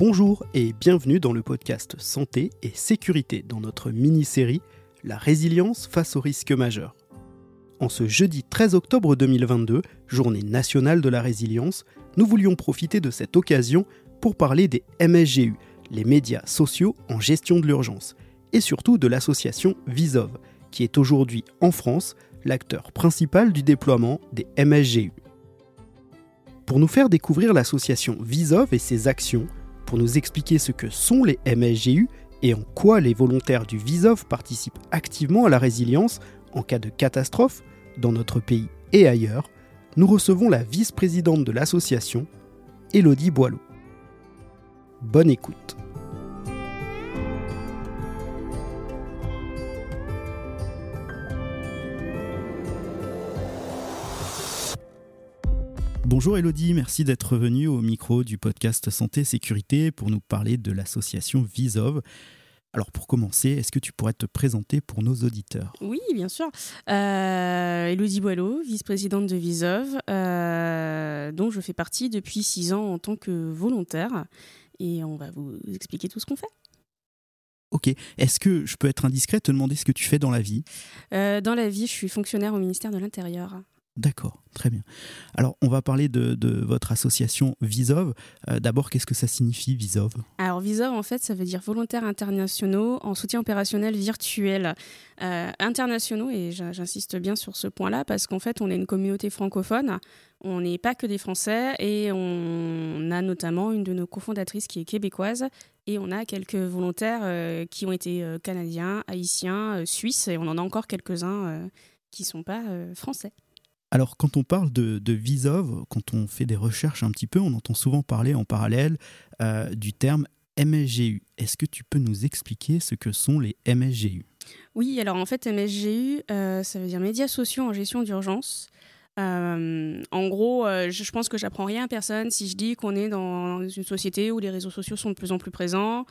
Bonjour et bienvenue dans le podcast Santé et Sécurité dans notre mini-série La résilience face aux risques majeurs. En ce jeudi 13 octobre 2022, journée nationale de la résilience, nous voulions profiter de cette occasion pour parler des MSGU, les médias sociaux en gestion de l'urgence, et surtout de l'association Visov, qui est aujourd'hui en France l'acteur principal du déploiement des MSGU. Pour nous faire découvrir l'association Visov et ses actions, pour nous expliquer ce que sont les MSGU et en quoi les volontaires du Visov participent activement à la résilience en cas de catastrophe dans notre pays et ailleurs, nous recevons la vice-présidente de l'association, Elodie Boileau. Bonne écoute. Bonjour Elodie, merci d'être venue au micro du podcast Santé Sécurité pour nous parler de l'association Visov. Alors pour commencer, est-ce que tu pourrais te présenter pour nos auditeurs? Oui, bien sûr. Euh, Elodie Boileau, vice-présidente de Visov, euh, dont je fais partie depuis six ans en tant que volontaire. Et on va vous expliquer tout ce qu'on fait. Ok. Est-ce que je peux être indiscret, te demander ce que tu fais dans la vie? Euh, Dans la vie, je suis fonctionnaire au ministère de l'Intérieur. D'accord, très bien. Alors, on va parler de, votre association Visov. Euh, d'abord, qu'est-ce que ça signifie Visov? Alors, Visov, en fait, ça veut dire volontaires internationaux en soutien opérationnel virtuel. Euh, internationaux, et j'insiste bien sur ce point-là, parce qu'en fait, on est une communauté francophone. On n'est pas que des Français, et on a notamment une de nos cofondatrices qui est québécoise, et on a quelques volontaires euh, qui ont été canadiens, haïtiens, suisses, et on en a encore quelques-uns qui ne sont pas français. Alors, quand on parle de, Visov, quand on fait des recherches un petit peu, on entend souvent parler en parallèle euh, du terme MSGU. Est-ce que tu peux nous expliquer ce que sont les MSGU Oui, alors en fait, MSGU, euh, ça veut dire médias sociaux en gestion d'urgence. Euh, en gros, je, pense que j'apprends rien à personne si je dis qu'on est dans une société où les réseaux sociaux sont de plus en plus présents,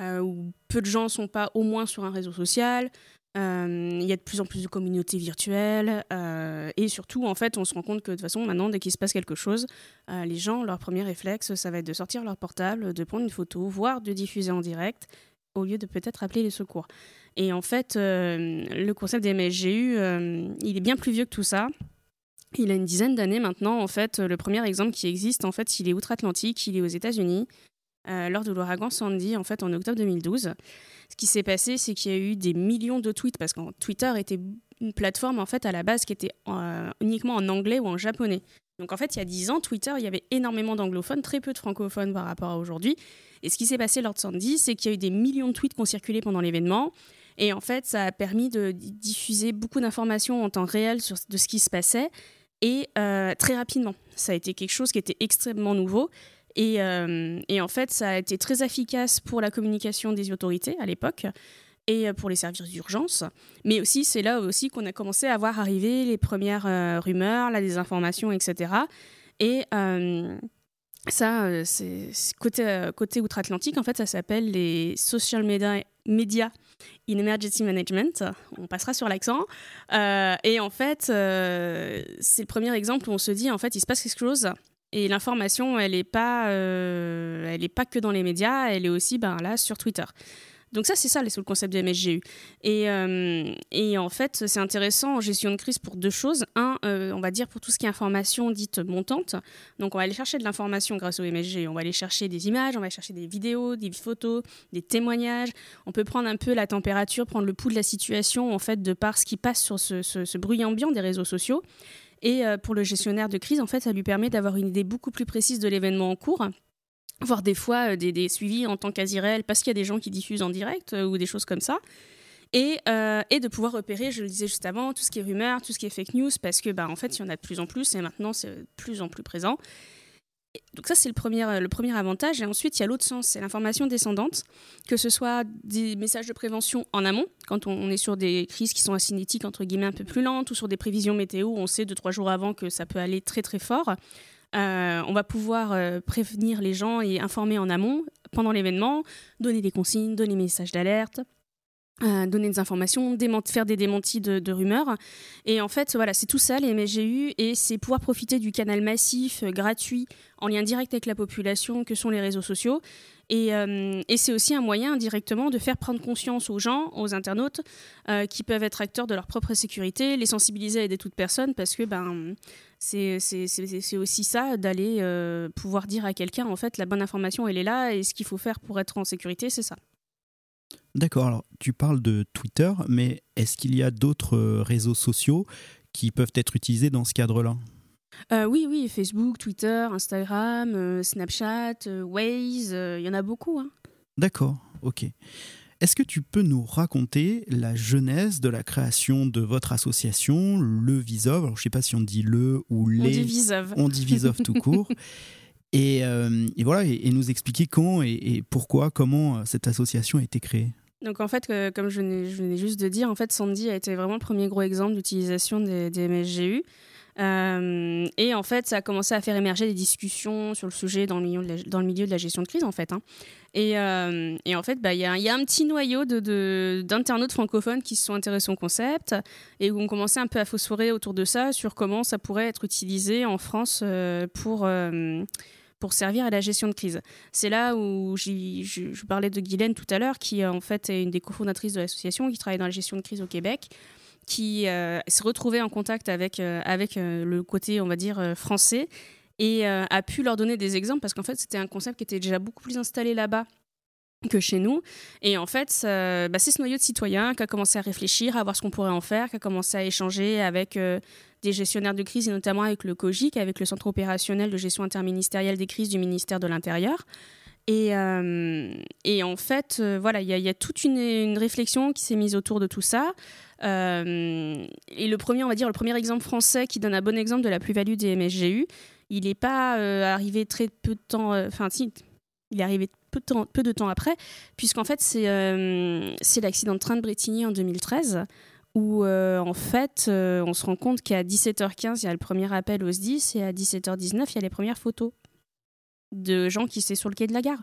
où peu de gens ne sont pas au moins sur un réseau social, il y a de plus en plus de communautés virtuelles euh, et surtout, en fait, on se rend compte que de toute façon, maintenant, dès qu'il se passe quelque chose, euh, les gens, leur premier réflexe, ça va être de sortir leur portable, de prendre une photo, voire de diffuser en direct, au lieu de peut-être appeler les secours. Et en fait, le concept des MSGU, il est bien plus vieux que tout ça. Il a une dizaine d'années maintenant. En fait, le premier exemple qui existe, en fait, il est outre-Atlantique, il est aux États-Unis. Lors de l'ouragan Sandy, en fait, en octobre 2012. Ce qui s'est passé, c'est qu'il y a eu des millions de tweets, parce que Twitter était une plateforme en fait à la base qui était euh, uniquement en anglais ou en japonais. Donc en fait, il y a 10 ans, Twitter, il y avait énormément d'anglophones, très peu de francophones par rapport à aujourd'hui. Et ce qui s'est passé lors de Sandy, c'est qu'il y a eu des millions de tweets qui ont circulé pendant l'événement. Et en fait, ça a permis de diffuser beaucoup d'informations en temps réel sur, de ce qui se passait et euh, très rapidement. Ça a été quelque chose qui était extrêmement nouveau euh, et, en fait, ça a été très efficace pour la communication des autorités à l'époque et euh, pour les services d'urgence. Mais aussi, c'est là aussi qu'on a commencé à voir arriver les premières euh, rumeurs, la désinformation, etc. Et ça, c'est côté, côté outre-Atlantique, en fait, ça s'appelle les social media, media in emergency management. On passera sur l'accent. et en fait, c'est le premier exemple où on se dit, en fait, il se passe quelque chose et l'information, elle n'est pas, euh, pas que dans les médias, elle est aussi ben, là sur Twitter. Donc ça, c'est ça, le concept de MSGU. Et, euh, et en fait, c'est intéressant en gestion de crise pour deux choses. Un, euh, on va dire pour tout ce qui est information dite montante. Donc on va aller chercher de l'information grâce au MSGU. On va aller chercher des images, on va chercher des vidéos, des photos, des témoignages. On peut prendre un peu la température, prendre le pouls de la situation, en fait, de par ce qui passe sur ce bruit ambiant des réseaux sociaux. Et euh, pour le gestionnaire de crise, en fait, ça lui permet d'avoir une idée beaucoup plus précise de l'événement en cours voire des fois euh, des, suivis en temps quasi réel parce qu'il y a des gens qui diffusent en direct euh, ou des choses comme ça. Et, et, de pouvoir repérer, je le disais juste avant, tout ce qui est rumeur, tout ce qui est fake news, parce que bah, en fait, il y en a de plus en plus et maintenant c'est de plus en plus présent. Donc ça, c'est le premier, euh, le premier avantage. Et ensuite, il y a l'autre sens, c'est l'information descendante, que ce soit des messages de prévention en amont, quand on, est sur des crises qui sont acinétiques, entre guillemets, un peu plus lentes, ou sur des prévisions météo, on sait deux, trois jours avant que ça peut aller très, très fort. Euh, on va pouvoir euh, prévenir les gens et informer en amont pendant l'événement, donner des consignes, donner des messages d'alerte, donner des informations, faire des démentis de, rumeurs. Et en fait, voilà, c'est tout ça les MSGU et c'est pouvoir profiter du canal massif, gratuit, en lien direct avec la population que sont les réseaux sociaux euh, et, c'est aussi un moyen directement de faire prendre conscience aux gens, aux internautes, euh, qui peuvent être acteurs de leur propre sécurité, les sensibiliser à aider toute personne, parce que ben, c'est aussi ça, d'aller euh, pouvoir dire à quelqu'un, en fait, la bonne information, elle est là, et ce qu'il faut faire pour être en sécurité, c'est ça. D'accord, alors tu parles de Twitter, mais est-ce qu'il y a d'autres réseaux sociaux qui peuvent être utilisés dans ce cadre-là? Euh, oui, oui, Facebook, Twitter, Instagram, euh, Snapchat, euh, Waze, il y en a beaucoup. Hein. D'accord, ok. Est-ce que tu peux nous raconter la genèse de la création de votre association, le Visov? Alors, je ne sais pas si on dit le ou les. On dit Visov. On dit Visov tout court. Et, voilà, et, nous expliquer quand et, pourquoi, comment cette association a été créée. Donc en fait, comme je venais, juste de dire, en fait, Sandy a été vraiment le premier gros exemple d'utilisation des, des MSGU. Euh, et en fait, ça a commencé à faire émerger des discussions sur le sujet dans le milieu de la, gestion de crise, en fait. Hein. Et, euh, et, en fait, bah, il y, a un petit noyau d'internautes francophones qui se sont intéressés au concept et où on commençait un peu à phosphorer autour de ça sur comment ça pourrait être utilisé en France euh, pour pour servir à la gestion de crise. C'est là où je, parlais de Guylaine tout à l'heure, qui en fait est une des cofondatrices de l'association, qui travaille dans la gestion de crise au Québec qui euh, s'est retrouvé en contact avec, euh, avec euh, le côté, on va dire, français et a pu leur donner des exemples parce qu'en fait, c'était un concept qui était déjà beaucoup plus installé là-bas que chez nous. Et en fait, bah, c'est ce noyau de citoyens qui a commencé à réfléchir, à voir ce qu'on pourrait en faire, qui a commencé à échanger avec des gestionnaires de crise et notamment avec le COGIC, avec le Centre opérationnel de gestion interministérielle des crises du ministère de l'Intérieur. Et, et, en fait, voilà, il y, a toute une, une réflexion qui s'est mise autour de tout ça. Euh, et le premier, on va dire, le premier exemple français qui donne un bon exemple de la plus-value des MSGU, il n'est pas euh, arrivé très peu de temps, euh, enfin si, il est arrivé peu de temps, après, puisqu'en fait c'est c'est l'accident de train de Bretigny en 2013 où en fait on se rend compte qu'à 17h15 il y a le premier appel au SDIS et à 17h19 il y a les premières photos de gens qui étaient sur le quai de la gare.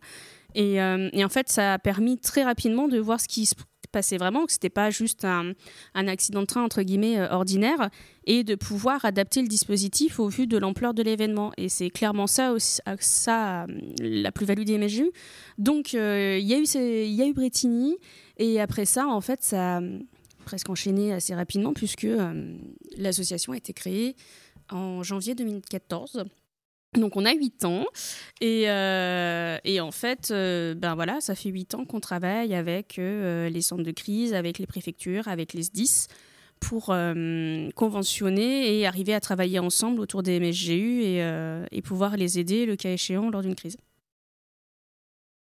Et, et, en fait ça a permis très rapidement de voir ce qui passait vraiment, que c'était pas juste un, accident de train entre guillemets euh, ordinaire, et de pouvoir adapter le dispositif au vu de l'ampleur de l'événement. Et c'est clairement ça, aussi, ça la plus-value des MSU. Donc euh, il y a eu il y a eu Bretigny, et après ça, en fait, ça a presque enchaîné assez rapidement puisque euh, l'association a été créée en janvier 2014. Donc on a 8 ans et, euh, et en fait, euh, ben voilà, ça fait 8 ans qu'on travaille avec euh, les centres de crise, avec les préfectures, avec les SDIS pour conventionner et arriver à travailler ensemble autour des MSGU et, et pouvoir les aider le cas échéant lors d'une crise.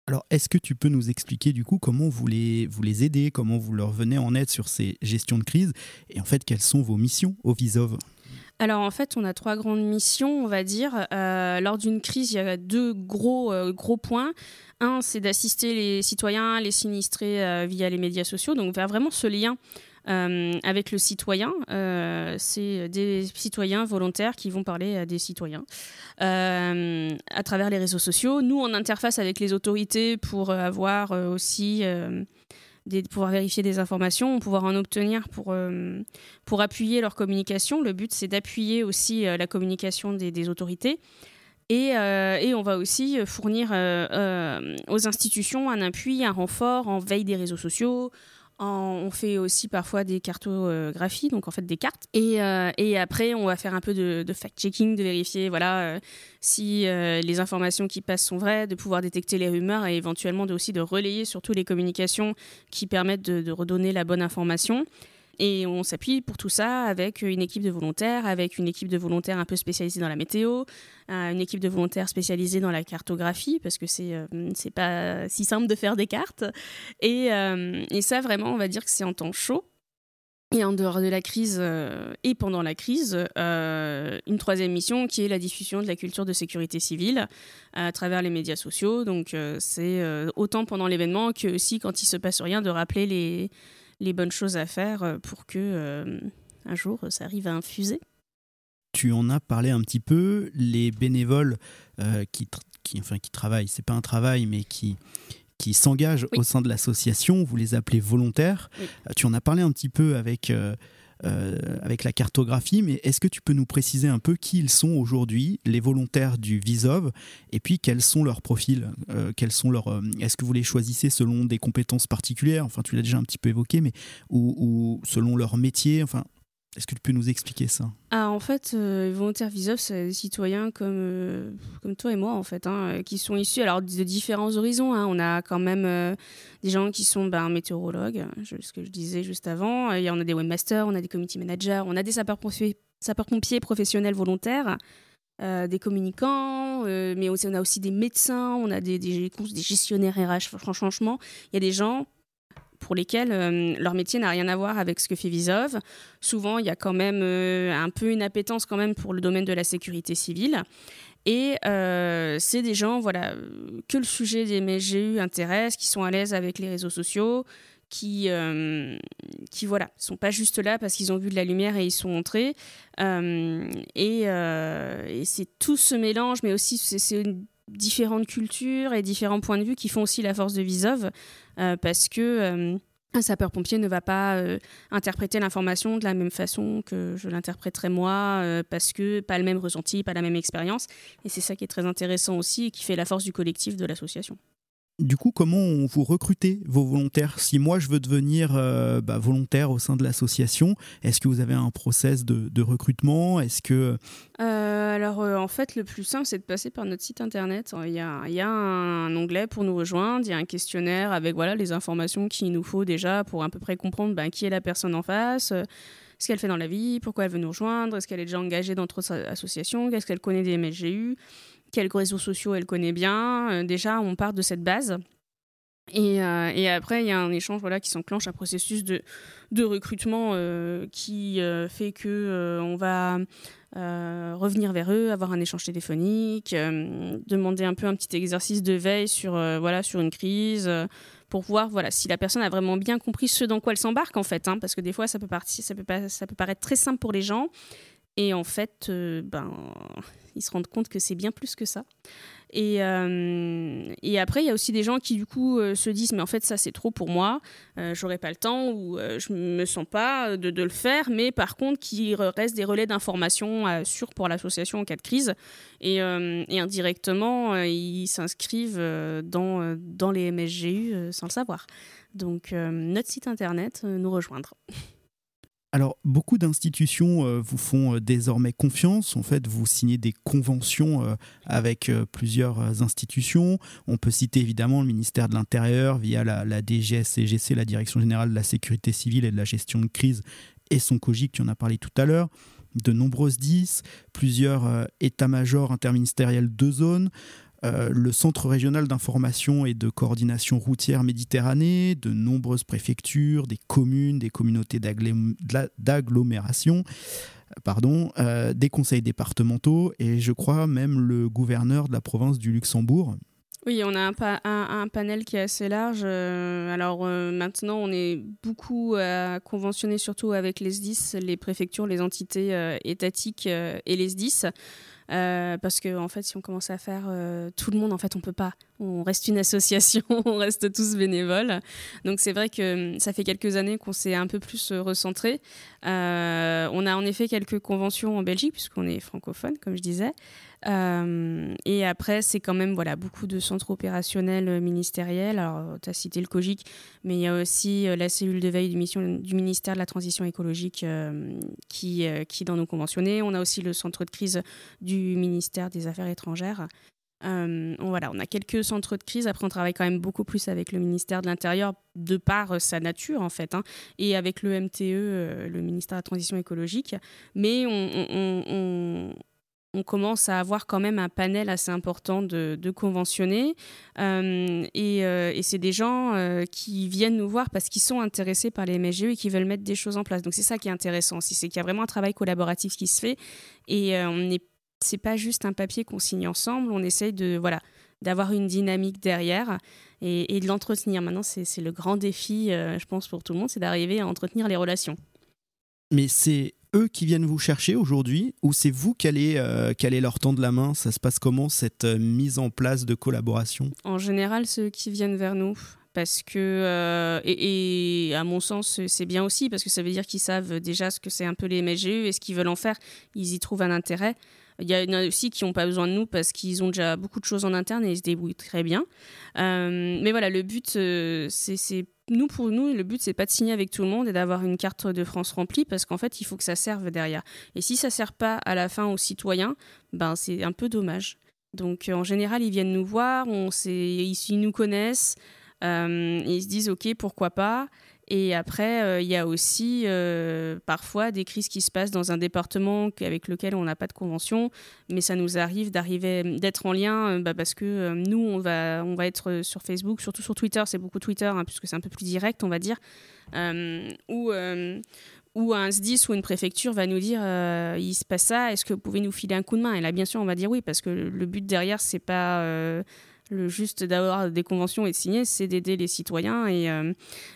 Alors, est-ce que tu peux nous expliquer du coup comment vous les, vous les aidez, comment vous leur venez en aide sur ces gestions de crise et en fait quelles sont vos missions au Visov? Alors en fait, on a trois grandes missions, on va dire. Euh, lors d'une crise, il y a deux gros, euh, gros points. Un, c'est d'assister les citoyens, les sinistrés euh, via les médias sociaux, donc faire vraiment ce lien avec le citoyen. c'est des citoyens volontaires qui vont parler à des citoyens à travers les réseaux sociaux. Nous, en interface avec les autorités pour avoir aussi de pouvoir vérifier des informations, pouvoir en obtenir pour, euh, pour appuyer leur communication. Le but, c'est d'appuyer aussi euh, la communication des, autorités. Et, euh, et, on va aussi fournir aux institutions un appui, un renfort en veille des réseaux sociaux, on fait aussi parfois des cartographies, donc en fait des cartes. Et, euh, après, on va faire un peu de, fact-checking, de vérifier voilà, euh, si euh, les informations qui passent sont vraies, de pouvoir détecter les rumeurs et éventuellement de, aussi de relayer surtout les communications qui permettent de redonner la bonne information. Et on s'appuie pour tout ça avec une équipe de volontaires, avec une équipe de volontaires un peu spécialisée dans la météo, euh, une équipe de volontaires spécialisée dans la cartographie, parce que c'est euh, c'est pas si simple de faire des cartes. Et, euh, et ça, vraiment, on va dire que c'est en temps chaud. Et en dehors de la crise et pendant la crise, une troisième mission qui est la diffusion de la culture de sécurité civile à travers les médias sociaux. Donc c'est autant pendant l'événement que aussi quand il se passe rien de rappeler les, les bonnes choses à faire euh, pour que euh, un jour ça arrive à infuser. Tu en as parlé un petit peu, les bénévoles euh, qui, qui, enfin, qui travaillent, c'est pas un travail, mais qui, qui s'engagent au sein de l'association. Vous les appelez volontaires. Tu en as parlé un petit peu avec euh, avec la cartographie, mais est-ce que tu peux nous préciser un peu qui ils sont aujourd'hui, les volontaires du Visov, et puis quels sont leurs profils euh, quels sont leurs, euh, Est-ce que vous les choisissez selon des compétences particulières Enfin, tu l'as déjà un petit peu évoqué, mais ou selon leur métier Enfin, est-ce que tu peux nous expliquer ça? Ah, En fait, euh, volontaires Visov, c'est des citoyens comme, euh, comme toi et moi, en fait, hein, euh, qui sont issus alors, de différents horizons. Hein. On a quand même des gens qui sont ben, météorologues, ce que je disais juste avant. Y on a des webmasters, on a des community managers, on a des sapeurs-pompiers, professionnels volontaires. des communicants, mais on a aussi des médecins, on a des, des, des gestionnaires RH. Franchement, il y a des gens pour lesquels euh, leur métier n'a rien à voir avec ce que fait Visov. Souvent, il y a quand même euh, un peu une appétence quand même pour le domaine de la sécurité civile. Et euh, c'est des gens voilà, que le sujet des MSGU intéresse, qui sont à l'aise avec les réseaux sociaux, qui, qui voilà, sont pas juste là parce qu'ils ont vu de la lumière et ils sont entrés. et, et c'est tout ce mélange, mais aussi c'est différentes cultures et différents points de vue qui font aussi la force de Visov. Euh, parce que euh, un sapeur-pompier ne va pas euh, interpréter l'information de la même façon que je l'interpréterai moi, parce que pas le même ressenti, pas la même expérience. Et c'est ça qui est très intéressant aussi et qui fait la force du collectif de l'association. Du coup, comment vous recrutez vos volontaires? Si moi, je veux devenir euh, bah, volontaire au sein de l'association, est-ce que vous avez un process de, recrutement? Est-ce que euh, Alors, euh, en fait, le plus simple, c'est de passer par notre site internet. Il y a, un, onglet pour nous rejoindre. Il y a un questionnaire avec voilà les informations qu'il nous faut déjà pour à peu près comprendre ben, qui est la personne en face ce qu'elle fait dans la vie, pourquoi elle veut nous rejoindre, est-ce qu'elle est déjà engagée dans d'autres associations, qu'est-ce qu'elle connaît des MSGU quels réseaux sociaux elle connaît bien. Euh, déjà, on part de cette base. Et, euh, et, après, il y a un échange voilà, qui s'enclenche, un processus de, recrutement euh, qui fait que on va revenir vers eux, avoir un échange téléphonique, demander un peu un petit exercice de veille sur, voilà, sur une crise, pour voir voilà, si la personne a vraiment bien compris ce dans quoi elle s'embarque, en fait. Hein, parce que des fois, ça peut, ça peut paraître très simple pour les gens. Et en fait, ben, ils se rendent compte que c'est bien plus que ça. Et, euh, et après, il y a aussi des gens qui, du coup, euh, se disent Mais en fait, ça, c'est trop pour moi, euh, j'aurai pas le temps ou je me sens pas de, de, le faire. Mais par contre, qui reste des relais d'information sûrs pour l'association en cas de crise. Et, et indirectement, ils s'inscrivent dans, dans les MSGU sans le savoir. Donc, notre site internet, nous rejoindre. Alors, beaucoup d'institutions euh, vous font euh, désormais confiance. En fait, vous signez des conventions euh, avec plusieurs institutions. On peut citer évidemment le ministère de l'Intérieur via la, la DGSCGC, la Direction générale de la sécurité civile et de la gestion de crise, et son COGIC, tu en as parlé tout à l'heure. De nombreuses 10, plusieurs états-majors interministériels de zone. Euh, le Centre régional d'information et de coordination routière Méditerranée, de nombreuses préfectures, des communes, des communautés d'agglomération, euh, pardon, euh, des conseils départementaux et je crois même le gouverneur de la province du Luxembourg. Oui, on a un, panel qui est assez large. alors maintenant, on est beaucoup conventionné surtout avec les SDIS, les préfectures, les entités étatiques et les SDIS. Euh, parce que en fait, si on commence à faire euh, tout le monde, en fait, on peut pas. On reste une association, on reste tous bénévoles. Donc c'est vrai que hum, ça fait quelques années qu'on s'est un peu plus euh, recentré. on a en effet quelques conventions en Belgique puisqu'on est francophone, comme je disais. et après, c'est quand même voilà beaucoup de centres opérationnels ministériels. Alors, tu as cité le COGIC, mais il y a aussi la cellule de veille du, du ministère de la Transition écologique qui, qui est dans nos conventionnés. On a aussi le centre de crise du ministère des Affaires étrangères. Euh, voilà, on a quelques centres de crise. Après, on travaille quand même beaucoup plus avec le ministère de l'Intérieur de par euh, sa nature, en fait, hein, et avec le MTE, euh, le ministère de la Transition écologique. Mais on, commence à avoir quand même un panel assez important de, de conventionnés. et, c'est des gens qui viennent nous voir parce qu'ils sont intéressés par les MSGE et qui veulent mettre des choses en place. Donc, c'est ça qui est intéressant c'est qu'il y a vraiment un travail collaboratif qui se fait. Et on n'est c'est pas juste un papier qu'on signe ensemble, on essaye de voilà d'avoir une dynamique derrière et, de l'entretenir. Maintenant, c'est le grand défi, euh, je pense, pour tout le monde, c'est d'arriver à entretenir les relations. Mais c'est eux qui viennent vous chercher aujourd'hui ou c'est vous qui allez, euh, qui allez leur tendre la main? Ça se passe comment cette euh, mise en place de collaboration? En général, ceux qui viennent vers nous. Parce que, euh, et, et, à mon sens, c'est bien aussi, parce que ça veut dire qu'ils savent déjà ce que c'est un peu les MSGE et ce qu'ils veulent en faire. Ils y trouvent un intérêt. Il y en a aussi qui n'ont pas besoin de nous parce qu'ils ont déjà beaucoup de choses en interne et ils se débrouillent très bien. Euh, mais voilà, le but, euh, c'est nous pour nous, le but c'est pas de signer avec tout le monde et d'avoir une carte de France remplie parce qu'en fait, il faut que ça serve derrière. Et si ça sert pas à la fin aux citoyens, ben c'est un peu dommage. Donc en général, ils viennent nous voir, on ils, ils nous connaissent, euh, ils se disent ok, pourquoi pas? Et après, euh, il y a aussi euh, parfois des crises qui se passent dans un département avec lequel on n'a pas de convention, mais ça nous arrive d'arriver, d'être en lien euh, bah, parce que nous, on va, on va être sur Facebook, surtout sur Twitter, c'est beaucoup Twitter, hein, puisque c'est un peu plus direct, on va dire, où, où un SDIS ou une préfecture va nous dire il se passe ça, est-ce que vous pouvez nous filer un coup de main? Et là, bien sûr, on va dire oui, parce que le but derrière, c'est pas le juste d'avoir des conventions et de signer, c'est d'aider les citoyens. Euh,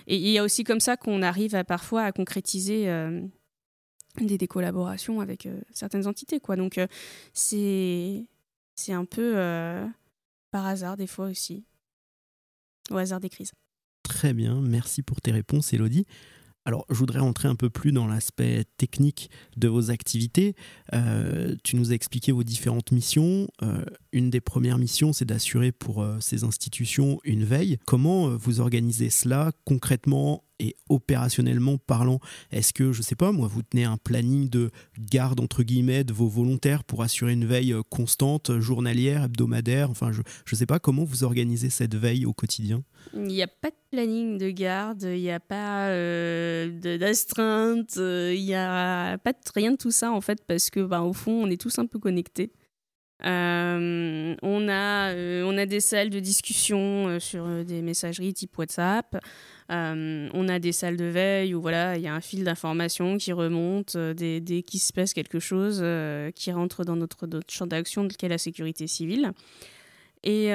et il y a aussi comme ça qu'on arrive à, parfois à concrétiser euh, des, des, collaborations avec euh, certaines entités. Quoi. Donc c'est c'est un peu par hasard des fois aussi, au hasard des crises. Très bien, merci pour tes réponses, Elodie. Alors, je voudrais rentrer un peu plus dans l'aspect technique de vos activités. Euh, tu nous as expliqué vos différentes missions. Euh, une des premières missions, c'est d'assurer pour euh, ces institutions une veille. Comment vous organisez cela concrètement et opérationnellement parlant, est-ce que, je sais pas, moi, vous tenez un planning de garde, entre guillemets, de vos volontaires pour assurer une veille euh, constante, journalière, hebdomadaire? Enfin, je ne sais pas comment vous organisez cette veille au quotidien. Il n'y a pas de planning de garde, il n'y a pas euh, d'astreinte, euh, il n'y a pas de, rien de tout ça, en fait, parce que, bah, au fond, on est tous un peu connectés. On, a, on a des salles de discussion sur des messageries type WhatsApp. Euh, on a des salles de veille où voilà, il y a un fil d'information qui remonte euh, dès, qu'il se passe quelque chose euh, qui rentre dans notre, champ d'action, qu'est la sécurité civile. Et,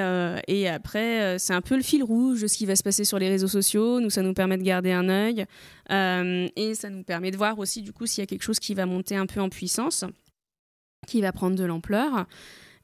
et après, c'est un peu le fil rouge de ce qui va se passer sur les réseaux sociaux. Nous, ça nous permet de garder un œil et ça nous permet de voir aussi du coup s'il y a quelque chose qui va monter un peu en puissance, qui va prendre de l'ampleur.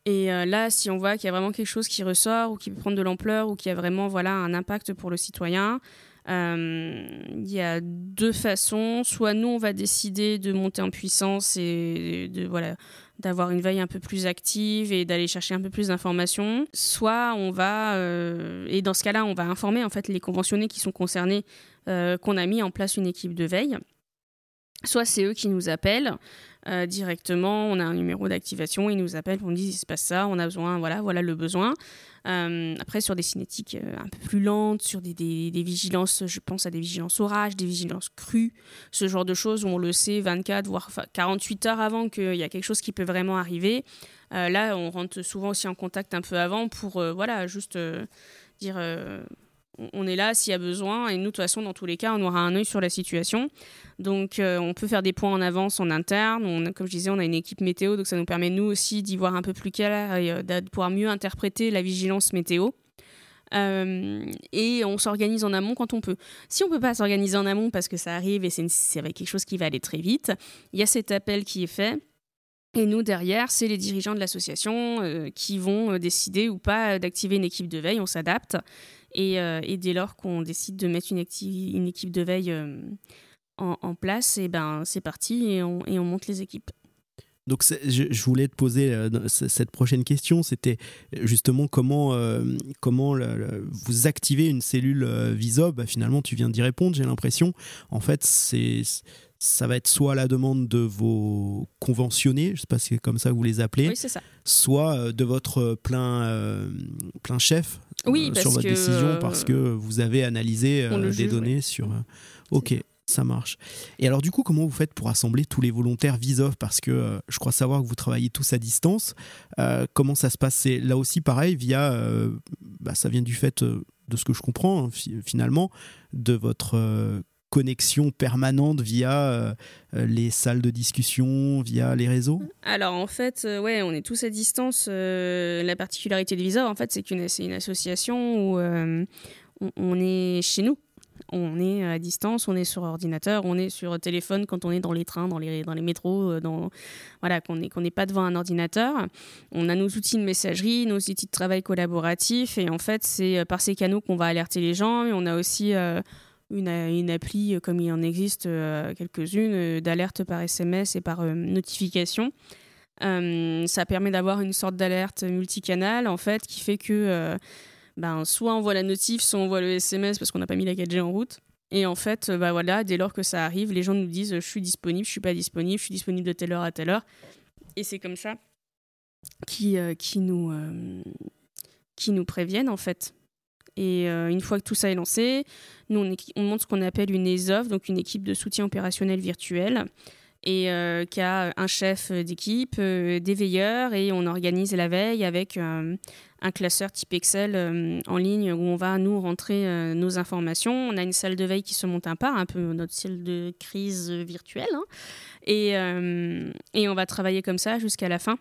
Et là, si on voit qu'il y a vraiment quelque chose qui ressort ou qui peut prendre de l'ampleur ou qui a vraiment voilà un impact pour le citoyen, il y a deux façons. Soit nous, on va décider de monter en puissance et de voilà d'avoir une veille un peu plus active et d'aller chercher un peu plus d'informations. Soit on va, euh, et dans ce cas-là, on va informer en fait les conventionnés qui sont concernés euh, qu'on a mis en place une équipe de veille. Soit c'est eux qui nous appellent directement, on a un numéro d'activation, ils nous appellent, on dit il se passe ça, on a besoin, voilà, voilà le besoin. Euh, après, sur des cinétiques euh, un peu plus lentes, sur des, vigilances, je pense à des vigilances orage, des vigilances crues, ce genre de choses où on le sait 24, voire 48 heures avant qu'il y a quelque chose qui peut vraiment arriver. Euh, là, on rentre souvent aussi en contact un peu avant pour, voilà, juste dire on est là s'il y a besoin. Et nous, de toute façon, dans tous les cas, on aura un œil sur la situation. Donc, euh, on peut faire des points en avance en interne. On, comme je disais, on a une équipe météo, donc ça nous permet, nous aussi, d'y voir un peu plus clair et euh, de pouvoir mieux interpréter la vigilance météo. Euh, et on s'organise en amont quand on peut. Si on peut pas s'organiser en amont parce que ça arrive et c'est avec quelque chose qui va aller très vite, il y a cet appel qui est fait. Et nous, derrière, c'est les dirigeants de l'association qui vont décider ou pas d'activer une équipe de veille. On s'adapte. Euh, et, dès lors qu'on décide de mettre une, une équipe de veille euh, en, place, et eh ben, c'est parti et on, et on monte les équipes. Donc je, voulais te poser euh, cette prochaine question, c'était justement comment, comment vous activez une cellule VISOB. Bah, finalement, tu viens d'y répondre, j'ai l'impression. En fait, c'est ça va être soit à la demande de vos conventionnés, je ne sais pas si c'est comme ça que vous les appelez, soit de votre plein, plein chef oui, euh, sur votre décision parce que vous avez analysé euh, des données sur. Euh, ok. Ça marche. Et alors du coup, comment vous faites pour assembler tous les volontaires Visov Parce que je crois savoir que vous travaillez tous à distance. comment ça se passe? C'est là aussi pareil, via... Bah, ça vient du fait, de ce que je comprends, hein, finalement, de votre connexion permanente via euh, les salles de discussion, via les réseaux? Alors en fait, euh, ouais, on est tous à distance. Euh, la particularité de Visa, en fait, c'est qu'une c'est une association où on, est chez nous. On est à distance, on est sur ordinateur, on est sur téléphone quand on est dans les trains, dans les, dans les métros, euh, dans, voilà, qu'on n'est qu'on pas devant un ordinateur. On a nos outils de messagerie, nos outils de travail collaboratif, et en fait, c'est par ces canaux qu'on va alerter les gens. Et on a aussi une, appli, comme il en existe quelques-unes, d'alerte par SMS et par notification. ça permet d'avoir une sorte d'alerte multicanal, en fait, qui fait que ben, soit on voit la notif, soit on voit le SMS parce qu'on n'a pas mis la 4G en route. Et en fait, bah voilà, dès lors que ça arrive, les gens nous disent je suis disponible, je suis pas disponible, je suis disponible de telle heure à telle heure. Et c'est comme ça qui, euh, qui, nous, euh, qui nous préviennent en fait. Et euh, une fois que tout ça est lancé, nous on, on monte ce qu'on appelle une ESOF, donc une équipe de soutien opérationnel virtuel et euh, qui a un chef d'équipe, euh, des veilleurs, et on organise la veille avec euh, un classeur type Excel en ligne où on va nous rentrer nos informations. On a une salle de veille qui se monte un pas, un peu notre salle de crise virtuelle, hein. et on va travailler comme ça jusqu'à la fin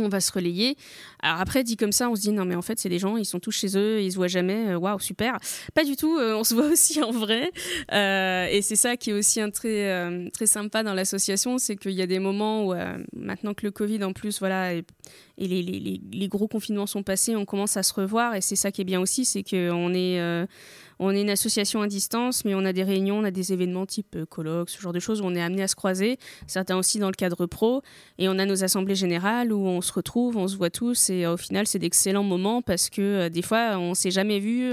on va se relayer. Alors après, dit comme ça, on se dit non mais en fait c'est des gens, ils sont tous chez eux, ils se voient jamais, euh, waouh super. Pas du tout, euh, on se voit aussi en vrai. Euh, et c'est ça qui est aussi un très très sympa dans l'association, c'est qu'il y a des moments où maintenant que le Covid en plus voilà et, les, gros confinements sont passés, on commence à se revoir et c'est ça qui est bien aussi, c'est qu'on on est une association à distance, mais on a des réunions, on a des événements type euh, colloques, ce genre de choses où on est amené à se croiser, certains aussi dans le cadre pro, et on a nos assemblées générales où on se retrouve, on se voit tous, et euh, au final c'est d'excellents moments parce que euh, des fois on s'est jamais vu,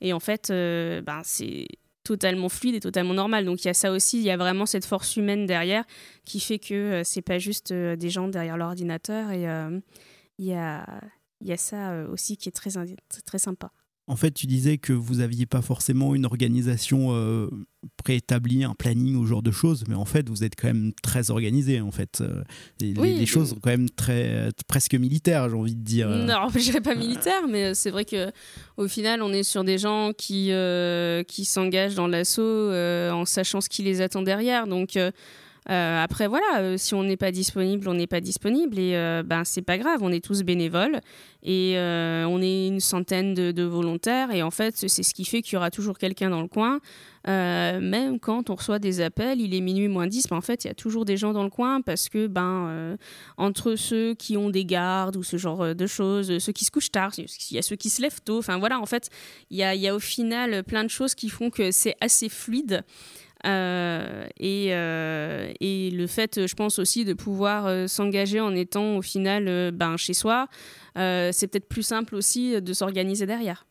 et en fait ben, c'est totalement fluide et totalement normal. Donc il y a ça aussi, il y a vraiment cette force humaine derrière qui fait que c'est pas juste des gens derrière l'ordinateur et il y a, y, a, ça aussi qui est très, très sympa. En fait, tu disais que vous n'aviez pas forcément une organisation euh, préétablie, un planning ou genre de choses, mais en fait, vous êtes quand même très organisé. En fait, euh, les, les, choses sont quand même très presque militaires, j'ai envie de dire. Non, je dirais pas militaire, mais c'est vrai que au final, on est sur des gens qui euh, qui s'engagent dans l'assaut en sachant ce qui les attend derrière. Donc euh, après, voilà, euh, si on n'est pas disponible, on n'est pas disponible et euh, ben c'est pas grave, on est tous bénévoles et on est une centaine de, volontaires et en fait c'est ce qui fait qu'il y aura toujours quelqu'un dans le coin. même quand on reçoit des appels, il est minuit moins 10, mais en fait il y a toujours des gens dans le coin parce que ben entre ceux qui ont des gardes ou ce genre de choses, ceux qui se couchent tard, il y a ceux qui se lèvent tôt, enfin voilà, en fait il y a au final plein de choses qui font que c'est assez fluide. Euh, et, euh, et, le fait, je pense aussi, de pouvoir euh, s'engager en étant au final ben, chez soi, c'est peut-être plus simple aussi de s'organiser derrière.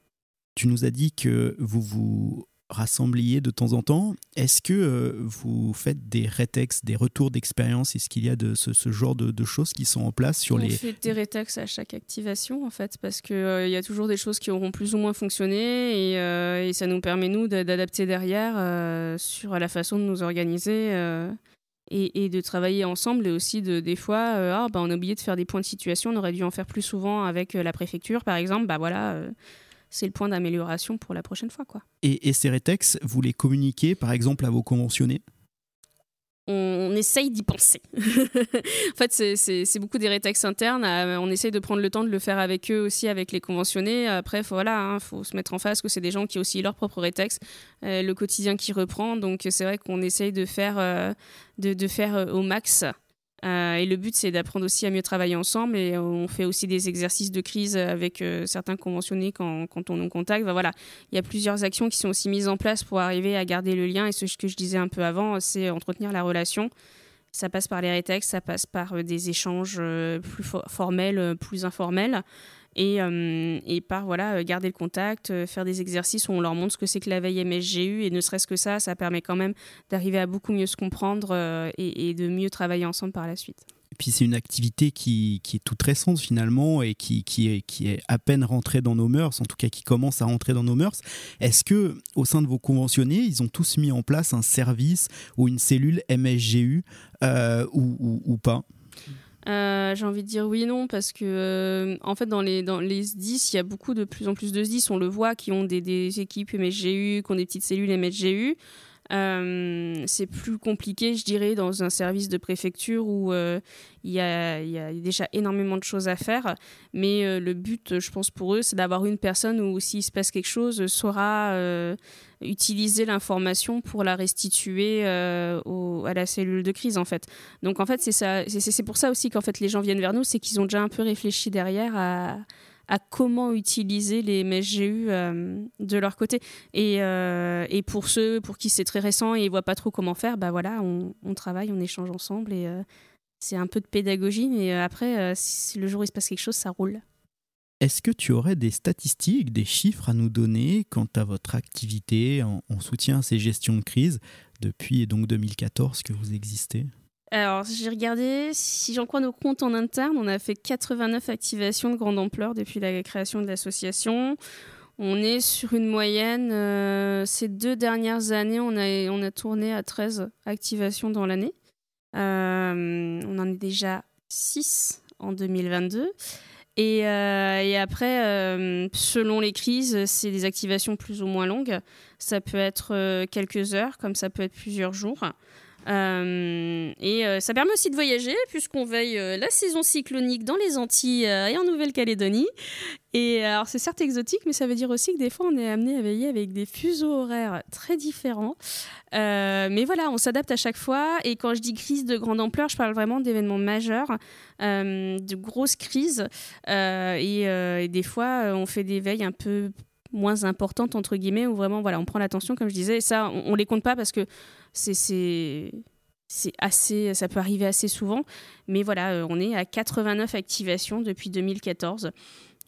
Tu nous as dit que vous vous rassembliez de temps en temps. Est-ce que euh, vous faites des rétex, des retours d'expérience? Est-ce qu'il y a de ce, genre de, choses qui sont en place sur les... On fait des rétex à chaque activation, en fait, parce qu'il euh, y a toujours des choses qui auront plus ou moins fonctionné et, euh, et ça nous permet, nous, d'adapter derrière sur la façon de nous organiser. Et, et, de travailler ensemble et aussi de des fois ah, bah, on a oublié de faire des points de situation on aurait dû en faire plus souvent avec la préfecture par exemple bah voilà c'est le point d'amélioration pour la prochaine fois. Quoi. Et, ces rétex, vous les communiquez par exemple à vos conventionnés? On, essaye d'y penser. en fait, c'est beaucoup des rétex internes. Euh, on essaye de prendre le temps de le faire avec eux aussi, avec les conventionnés. Après, il voilà, hein, faut se mettre en face que c'est des gens qui ont aussi leur propre rétex, euh, le quotidien qui reprend. Donc, c'est vrai qu'on essaye de faire, euh, de, de, faire au max euh, et le but, c'est d'apprendre aussi à mieux travailler ensemble. Et on fait aussi des exercices de crise avec euh, certains conventionnés quand, on nous contacte. voilà, il y a plusieurs actions qui sont aussi mises en place pour arriver à garder le lien. Et ce que je disais un peu avant, c'est entretenir la relation. Ça passe par les rétextes, ça passe par euh, des échanges plus formels, plus informels et, euh, par voilà euh, garder le contact, euh, faire des exercices où on leur montre ce que c'est que la veille MSGU et ne serait-ce que ça, ça permet quand même d'arriver à beaucoup mieux se comprendre et, de mieux travailler ensemble par la suite. Puis c'est une activité qui, qui, est toute récente finalement et qui, qui, est, qui est à peine rentrée dans nos mœurs, en tout cas qui commence à rentrer dans nos mœurs. Est-ce que au sein de vos conventionnés, ils ont tous mis en place un service ou une cellule MSGU ou, ou, ou pas? Euh, j'ai envie de dire oui et non parce que euh, en fait dans les dans les SDIS il y a beaucoup de plus en plus de SDIS on le voit qui ont des, des équipes MSGU qui ont des petites cellules MSGU Euh, c'est plus compliqué, je dirais, dans un service de préfecture où euh, il y, a, déjà énormément de choses à faire. Mais euh, le but, je pense, pour eux, c'est d'avoir une personne où, s'il se passe quelque chose, saura utiliser l'information pour la restituer à la cellule de crise, en fait. Donc, en fait, c'est pour ça aussi qu'en fait, les gens viennent vers nous, c'est qu'ils ont déjà un peu réfléchi derrière à à comment utiliser les MSGU euh, de leur côté. Et, euh, et, pour ceux pour qui c'est très récent et ils voient pas trop comment faire, bah voilà, on, travaille, on échange ensemble et euh, c'est un peu de pédagogie, mais après, si le jour il se passe quelque chose, ça roule. Est-ce que tu aurais des statistiques, des chiffres à nous donner quant à votre activité en, en soutien à ces gestions de crise depuis donc 2014 que vous existez? Alors, j'ai regardé, si j'en crois nos comptes en interne, on a fait 89 activations de grande ampleur depuis la création de l'association. On est sur une moyenne, euh, ces deux dernières années, on a, tourné à 13 activations dans l'année. Euh, on en est déjà 6 en 2022. Et, euh, et après, selon les crises, c'est des activations plus ou moins longues. Ça peut être quelques heures, comme ça peut être plusieurs jours. Euh, et euh, ça permet aussi de voyager puisqu'on veille euh, la saison cyclonique dans les Antilles et en Nouvelle-Calédonie. Et alors c'est certes exotique, mais ça veut dire aussi que des fois on est amené à veiller avec des fuseaux horaires très différents. mais voilà, on s'adapte à chaque fois. Et quand je dis crise de grande ampleur, je parle vraiment d'événements majeurs, de grosses crises. Et, et, des fois, on fait des veilles un peu moins importantes entre guillemets où vraiment voilà on prend l'attention comme je disais et ça on, on les compte pas parce que c'est c'est assez, ça peut arriver assez souvent. Mais voilà, euh, on est à 89 activations depuis 2014.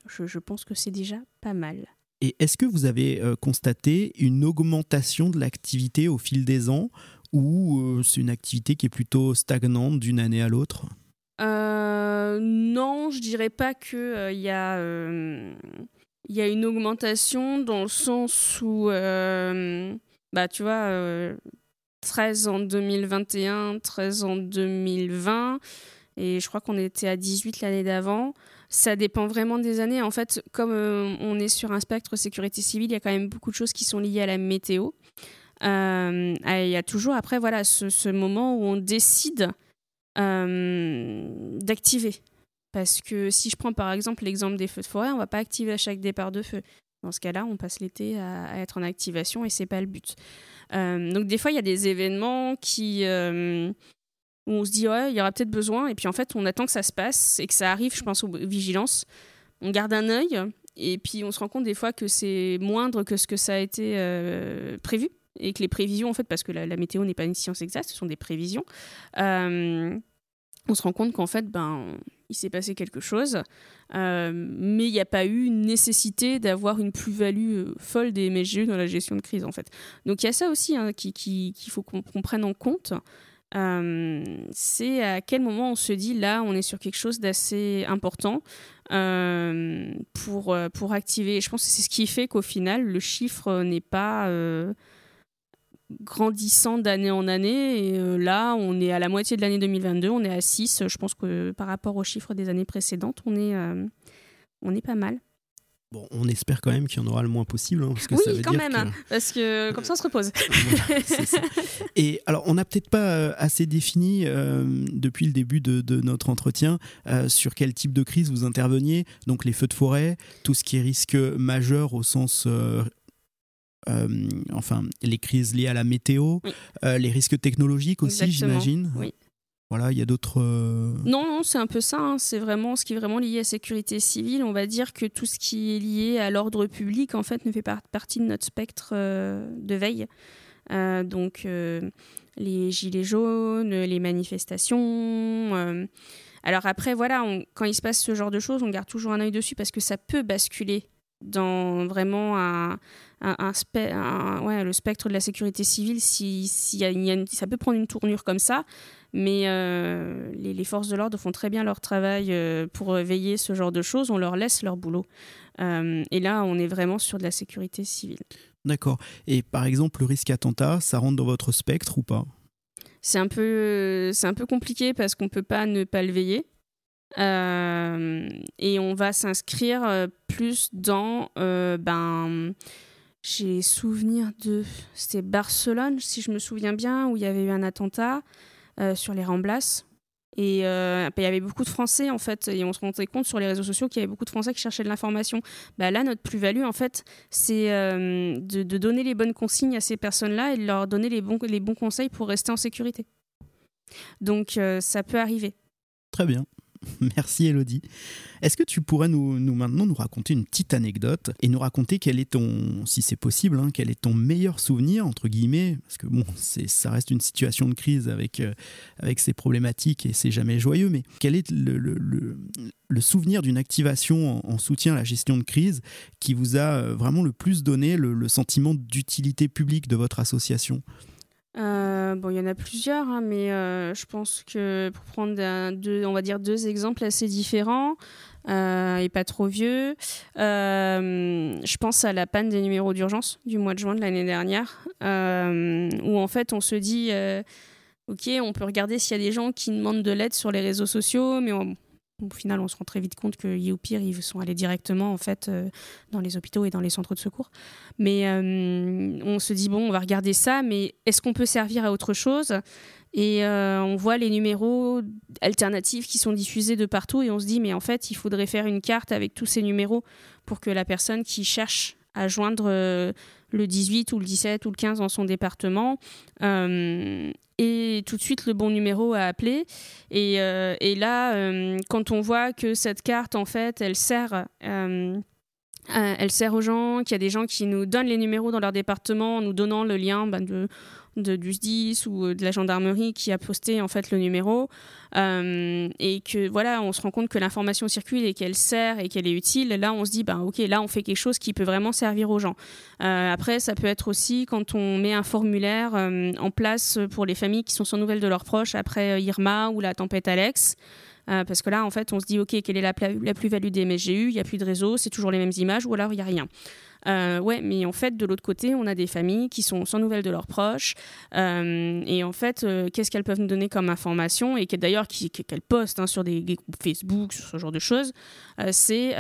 Je, pense que c'est déjà pas mal. Et est-ce que vous avez euh, constaté une augmentation de l'activité au fil des ans ou euh, c'est une activité qui est plutôt stagnante d'une année à l'autre? Non, je dirais pas qu'il il y a il y a une augmentation dans le sens où, bah, tu vois, 13 en 2021, 13 en 2020, et je crois qu'on était à 18 l'année d'avant. Ça dépend vraiment des années. En fait, comme euh, on est sur un spectre sécurité civile, il y a quand même beaucoup de choses qui sont liées à la météo. Euh, il y a toujours après voilà ce, moment où on décide euh, d'activer. Parce que si je prends par exemple l'exemple des feux de forêt, on va pas activer à chaque départ de feu. Dans ce cas-là, on passe l'été à, à, être en activation et c'est pas le but. Euh, donc des fois, il y a des événements qui euh, où on se dit ouais, il y aura peut-être besoin, et puis en fait, on attend que ça se passe et que ça arrive. Je pense aux vigilances. On garde un œil et puis on se rend compte des fois que c'est moindre que ce que ça a été euh, prévu et que les prévisions, en fait, parce que la, météo n'est pas une science exacte, ce sont des prévisions. On se rend compte qu'en fait, ben, il s'est passé quelque chose, euh, mais il n'y a pas eu nécessité d'avoir une plus-value euh, folle des MSGE dans la gestion de crise, en fait. Donc il y a ça aussi hein, qu'il qui, faut qu'on prenne en compte. Euh, c'est à quel moment on se dit là, on est sur quelque chose d'assez important pour, pour activer. Je pense que c'est ce qui fait qu'au final, le chiffre n'est pas grandissant d'année en année. Et euh, là, on est à la moitié de l'année 2022, on est à 6. Je pense que par rapport aux chiffres des années précédentes, on est, euh, on est pas mal. Bon, on espère quand même qu'il y en aura le moins possible. Hein, parce que oui, ça veut quand même, parce que comme ça on se repose. Et alors, on n'a peut-être pas euh, assez défini depuis le début de, de notre entretien sur quel type de crise vous interveniez. Donc, les feux de forêt, tout ce qui est risque majeur au sens euh, enfin, les crises liées à la météo, euh, les risques technologiques aussi, j'imagine. Oui. Voilà, il y a d'autres. Euh, non, non, c'est un peu ça. Hein. C'est vraiment ce qui est vraiment lié à la sécurité civile. On va dire que tout ce qui est lié à l'ordre public, en fait, ne fait pas partie de notre spectre de veille. donc, les gilets jaunes, les manifestations. Alors après, voilà, quand il se passe ce genre de choses, on garde toujours un œil dessus parce que ça peut basculer dans vraiment un, un, ouais, le spectre de la sécurité civile, si, si y a ça peut prendre une tournure comme ça, mais euh, les, forces de l'ordre font très bien leur travail euh, pour veiller ce genre de choses, on leur laisse leur boulot. Euh, et là, on est vraiment sur de la sécurité civile. D'accord. Et par exemple, le risque attentat, ça rentre dans votre spectre ou pas? C'est un, peu, c'est un peu compliqué parce qu'on ne peut pas ne pas le veiller. Et on va s'inscrire plus dans ben, J'ai souvenir de. C'était Barcelone, si je me souviens bien, où il y avait eu un attentat sur les Ramblas. Et euh, il y avait beaucoup de Français, en fait, et on se rendait compte sur les réseaux sociaux qu'il y avait beaucoup de Français qui cherchaient de l'information. Bah, là, notre plus-value, en fait, c'est euh, de, donner les bonnes consignes à ces personnes-là et de leur donner les bons, les bons conseils pour rester en sécurité. Donc, euh, ça peut arriver. Très bien. Merci Elodie. Est-ce que tu pourrais nous, maintenant nous raconter une petite anecdote et nous raconter quel est ton, si c'est possible, hein, quel est ton meilleur souvenir, entre guillemets, parce que bon, ça reste une situation de crise avec, euh, avec ses problématiques et c'est jamais joyeux, mais quel est le, le, souvenir d'une activation en, soutien à la gestion de crise qui vous a euh, vraiment le plus donné le sentiment d'utilité publique de votre association? Euh, bon, il y en a plusieurs, hein, mais euh, je pense que pour prendre deux, on va dire deux exemples assez différents euh, et pas trop vieux, je pense à la panne des numéros d'urgence du mois de juin de l'année dernière, où en fait on se dit, ok, on peut regarder s'il y a des gens qui demandent de l'aide sur les réseaux sociaux, mais on, au final, on se rend très vite compte que au pire, ils sont allés directement en fait euh, dans les hôpitaux et dans les centres de secours. Mais euh, on se dit bon, on va regarder ça, mais est-ce qu'on peut servir à autre chose? Et euh, on voit les numéros alternatifs qui sont diffusés de partout et on se dit mais en fait, il faudrait faire une carte avec tous ces numéros pour que la personne qui cherche à joindre le 18 ou le 17 ou le 15 dans son département et tout de suite le bon numéro à appeler. Et, euh, et là, euh, quand on voit que cette carte, en fait, elle sert... Euh, elle sert aux gens, qu'il y a des gens qui nous donnent les numéros dans leur département en nous donnant le lien bah, de, de, du SDIS ou euh, de la gendarmerie qui a posté en fait le numéro. Euh, et que voilà on se rend compte que l'information circule et qu'elle sert et qu'elle est utile. Là on se dit ben ok là on fait quelque chose qui peut vraiment servir aux gens. Euh, après ça peut être aussi quand on met un formulaire en place pour les familles qui sont sans nouvelles de leurs proches après Irma ou la tempête Alex parce que là, en fait, on se dit, OK, quelle est la, la plus-value des MSGU Il n'y a plus de réseau, c'est toujours les mêmes images, ou alors il n'y a rien. Euh, ouais, mais en fait, de l'autre côté, on a des familles qui sont sans nouvelles de leurs proches. Euh, et en fait, euh, qu'est-ce qu'elles peuvent nous donner comme information? Et d'ailleurs qu'elles postent hein, sur des, groupes Facebook, sur ce genre de choses, c'est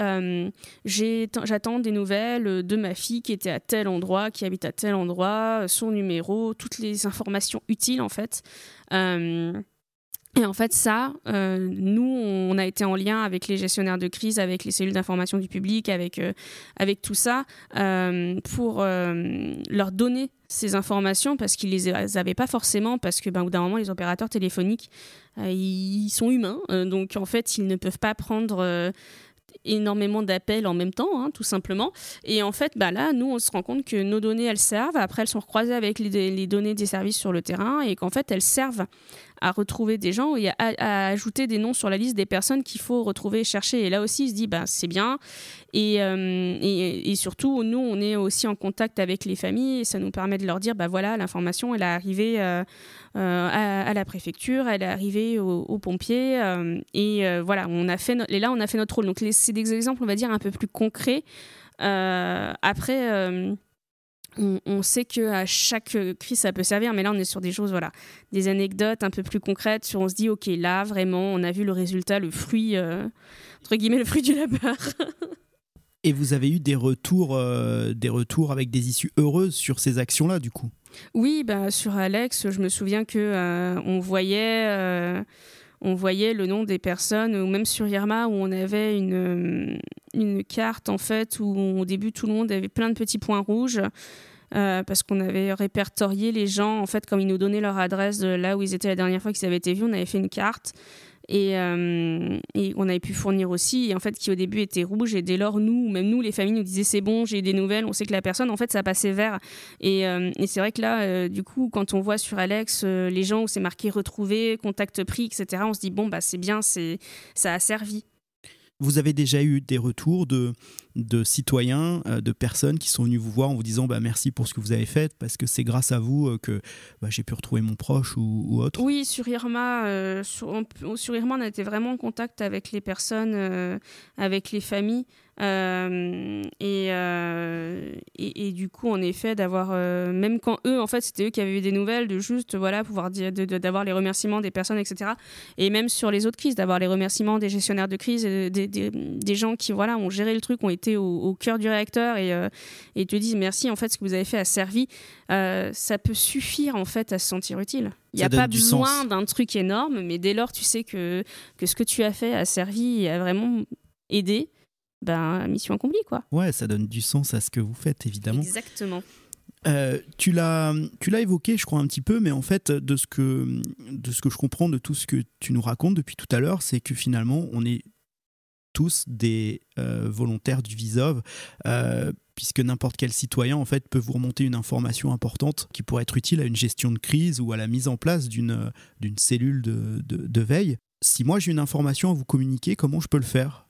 j'attends des nouvelles de ma fille qui était à tel endroit, qui habite à tel endroit, son numéro, toutes les informations utiles en fait. Et en fait, ça, euh, nous, on a été en lien avec les gestionnaires de crise, avec les cellules d'information du public, avec, euh, tout ça, euh, pour leur donner ces informations parce qu'ils les avaient pas forcément, parce que ben, au d'un moment, les opérateurs téléphoniques, ils sont humains, donc en fait, ils ne peuvent pas prendre énormément d'appels en même temps, hein, tout simplement. Et en fait, bah là, nous, on se rend compte que nos données, elles servent. Après, elles sont recroisées avec les données des services sur le terrain et qu'en fait, elles servent à retrouver des gens et à, ajouter des noms sur la liste des personnes qu'il faut retrouver et chercher. Et là aussi, il se dit, bah, c'est bien. Euh, et, et, surtout, nous, on est aussi en contact avec les familles et ça nous permet de leur dire, bah voilà, l'information, elle est arrivée euh, euh, à, la préfecture, elle est arrivée aux, pompiers. et voilà, on a fait et là, on a fait notre rôle. Donc, c'est des exemples, on va dire, un peu plus concrets. après on, sait que à chaque crise ça peut servir, mais là on est sur des choses, voilà, des anecdotes un peu plus concrètes sur on se dit ok là vraiment on a vu le résultat, le fruit euh, entre guillemets le fruit du labeur. Et vous avez eu des retours, euh, des retours avec des issues heureuses sur ces actions-là du coup? Oui, bah sur Alex, je me souviens que euh, on voyait on voyait le nom des personnes, ou même sur Irma, où on avait une, une carte, en fait, où au début, tout le monde avait plein de petits points rouges. Euh, parce qu'on avait répertorié les gens, en fait, comme ils nous donnaient leur adresse de là où ils étaient la dernière fois qu'ils avaient été vus, on avait fait une carte et, euh, on avait pu fournir aussi, et en fait, qui au début était rouge, et dès lors, nous, même nous, les familles, nous disaient c'est bon, j'ai des nouvelles, on sait que la personne, en fait, ça passait vert. Et, euh, c'est vrai que là, du coup, quand on voit sur Alex les gens où c'est marqué retrouvé, contact pris, etc., on se dit bon, bah c'est bien, ça a servi. Vous avez déjà eu des retours de, de citoyens, euh, de personnes qui sont venus vous voir en vous disant bah, merci pour ce que vous avez fait, parce que c'est grâce à vous euh, que bah, j'ai pu retrouver mon proche ou, autre Oui, sur Irma, euh, sur, sur, Irma, on a été vraiment en contact avec les personnes, avec les familles. Et, et, du coup, en effet, d'avoir, même quand eux, en fait, c'était eux qui avaient eu des nouvelles, de juste, voilà, pouvoir dire, d'avoir les remerciements des personnes, etc. Et même sur les autres crises, d'avoir les remerciements des gestionnaires de crise, des, des, des, gens qui, voilà, ont géré le truc, ont, au, cœur du réacteur et, et te disent merci, en fait, ce que vous avez fait a servi, ça peut suffire en fait à se sentir utile. Il n'y a pas besoin d'un truc énorme, mais dès lors tu sais que, que ce que tu as fait a servi et a vraiment aidé, ben, mission accomplie, quoi. Ouais, ça donne du sens à ce que vous faites, évidemment. Exactement. Euh, tu l'as évoqué, je crois, un petit peu, mais en fait, de ce, que, de ce que je comprends de tout ce que tu nous racontes depuis tout à l'heure, c'est que finalement, on est tous des euh, volontaires du Visov, euh, puisque n'importe quel citoyen en fait peut vous remonter une information importante qui pourrait être utile à une gestion de crise ou à la mise en place d'une cellule de, de, de veille. Si moi j'ai une information à vous communiquer, comment je peux le faire?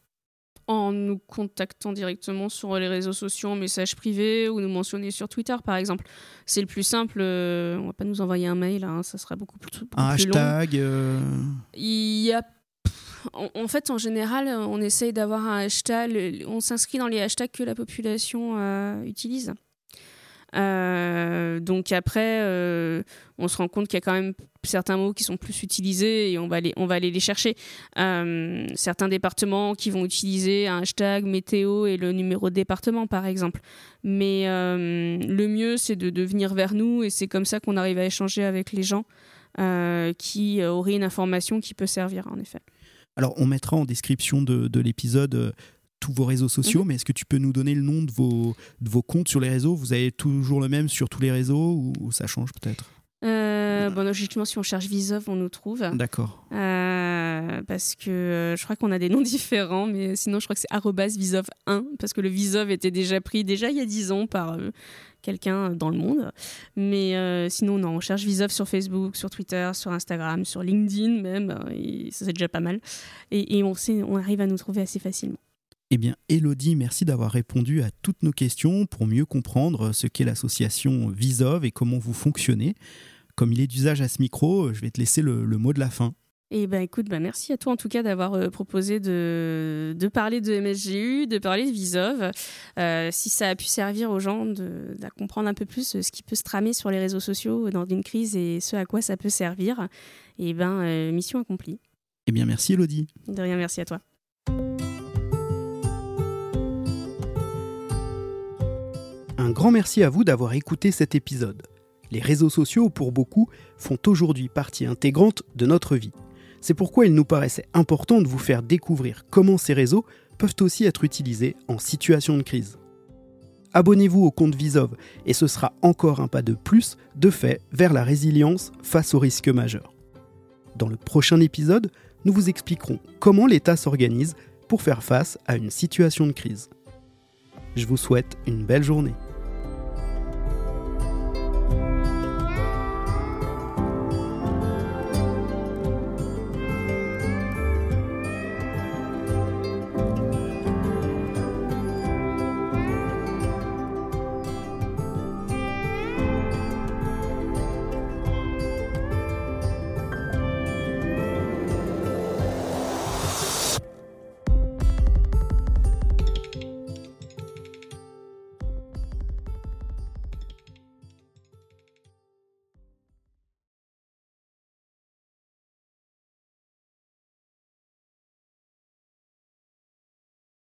En nous contactant directement sur les réseaux sociaux en message privé ou nous mentionner sur Twitter par exemple. C'est le plus simple. Euh, on va pas nous envoyer un mail, hein, ça sera beaucoup plus, beaucoup un hashtag. Euh, Il y a en, fait, en général, on essaye d'avoir un hashtag. On s'inscrit dans les hashtags que la population euh, utilise. Euh, donc après, euh, on se rend compte qu'il y a quand même certains mots qui sont plus utilisés et on va aller, les chercher. Certains départements qui vont utiliser un hashtag météo et le numéro de département, par exemple. Mais le mieux, c'est de, de, venir vers nous et c'est comme ça qu'on arrive à échanger avec les gens qui auraient une information qui peut servir, en effet. Alors, on mettra en description de, de l'épisode tous vos réseaux sociaux, mhm. mais est-ce que tu peux nous donner le nom de vos, de vos comptes sur les réseaux? Vous avez toujours le même sur tous les réseaux ou, ça change peut-être? Euh, bon, logiquement, si on cherche Visov, on nous trouve. D'accord. Euh, parce que euh, je crois qu'on a des noms différents, mais sinon, je crois que c'est Visov 1, parce que le Visov était déjà pris déjà il y a 10 ans par quelqu'un dans le monde. Mais sinon, non, on cherche Visov sur Facebook, sur Twitter, sur Instagram, sur LinkedIn même, et ça c'est déjà pas mal. Et, on arrive à nous trouver assez facilement. Eh bien, Elodie, merci d'avoir répondu à toutes nos questions pour mieux comprendre ce qu'est l'association Visov et comment vous fonctionnez. Comme il est d'usage à ce micro, je vais te laisser le, mot de la fin. Eh ben écoute, bah merci à toi en tout cas d'avoir euh, proposé de, de, parler de MSGU, de parler de Visov. Euh, si ça a pu servir aux gens de, comprendre un peu plus ce qui peut se tramer sur les réseaux sociaux dans une crise et ce à quoi ça peut servir, eh ben euh, mission accomplie. Eh bien merci Elodie. De rien, merci à toi. Un grand merci à vous d'avoir écouté cet épisode. Les réseaux sociaux, pour beaucoup, font aujourd'hui partie intégrante de notre vie. C'est pourquoi il nous paraissait important de vous faire découvrir comment ces réseaux peuvent aussi être utilisés en situation de crise. Abonnez-vous au compte Visov et ce sera encore un pas de plus de fait vers la résilience face aux risques majeurs. Dans le prochain épisode, nous vous expliquerons comment l'État s'organise pour faire face à une situation de crise. Je vous souhaite une belle journée.